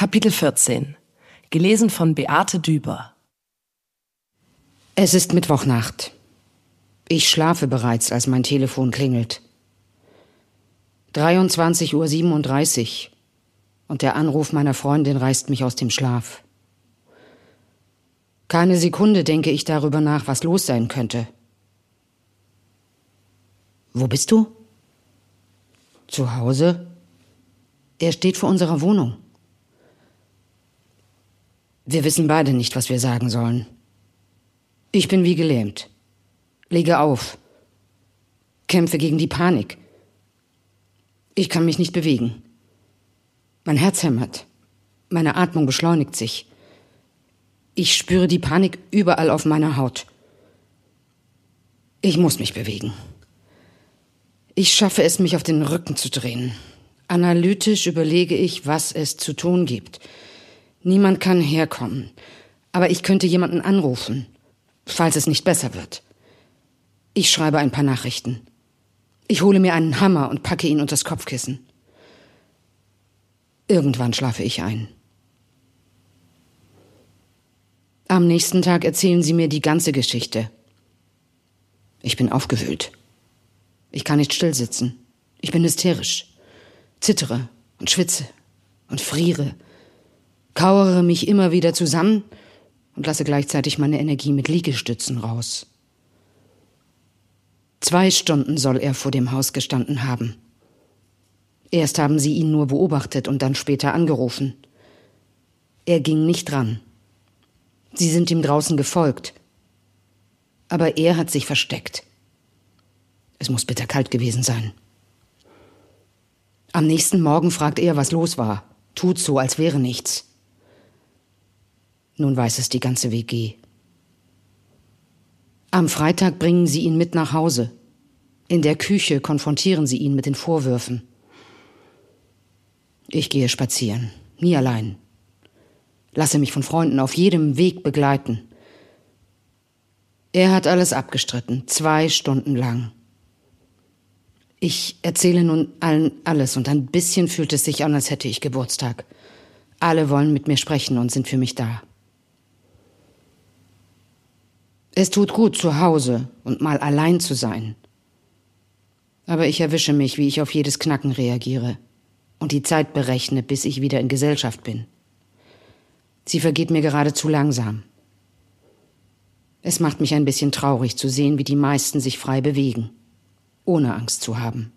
Kapitel 14. Gelesen von Beate Düber. Es ist Mittwochnacht. Ich schlafe bereits, als mein Telefon klingelt. 23.37 Uhr und der Anruf meiner Freundin reißt mich aus dem Schlaf. Keine Sekunde denke ich darüber nach, was los sein könnte. Wo bist du? Zu Hause. Er steht vor unserer Wohnung. Wir wissen beide nicht, was wir sagen sollen. Ich bin wie gelähmt. Lege auf. Kämpfe gegen die Panik. Ich kann mich nicht bewegen. Mein Herz hämmert. Meine Atmung beschleunigt sich. Ich spüre die Panik überall auf meiner Haut. Ich muss mich bewegen. Ich schaffe es, mich auf den Rücken zu drehen. Analytisch überlege ich, was es zu tun gibt. Niemand kann herkommen. Aber ich könnte jemanden anrufen, falls es nicht besser wird. Ich schreibe ein paar Nachrichten. Ich hole mir einen Hammer und packe ihn unters Kopfkissen. Irgendwann schlafe ich ein. Am nächsten Tag erzählen sie mir die ganze Geschichte. Ich bin aufgewühlt. Ich kann nicht stillsitzen. Ich bin hysterisch, zittere und schwitze und friere kauere mich immer wieder zusammen und lasse gleichzeitig meine Energie mit Liegestützen raus. Zwei Stunden soll er vor dem Haus gestanden haben. Erst haben sie ihn nur beobachtet und dann später angerufen. Er ging nicht dran. Sie sind ihm draußen gefolgt. Aber er hat sich versteckt. Es muss bitterkalt gewesen sein. Am nächsten Morgen fragt er, was los war, tut so, als wäre nichts. Nun weiß es die ganze WG. Am Freitag bringen sie ihn mit nach Hause. In der Küche konfrontieren sie ihn mit den Vorwürfen. Ich gehe spazieren, nie allein. Lasse mich von Freunden auf jedem Weg begleiten. Er hat alles abgestritten, zwei Stunden lang. Ich erzähle nun allen alles und ein bisschen fühlt es sich an, als hätte ich Geburtstag. Alle wollen mit mir sprechen und sind für mich da. Es tut gut, zu Hause und mal allein zu sein. Aber ich erwische mich, wie ich auf jedes Knacken reagiere und die Zeit berechne, bis ich wieder in Gesellschaft bin. Sie vergeht mir geradezu langsam. Es macht mich ein bisschen traurig zu sehen, wie die meisten sich frei bewegen, ohne Angst zu haben.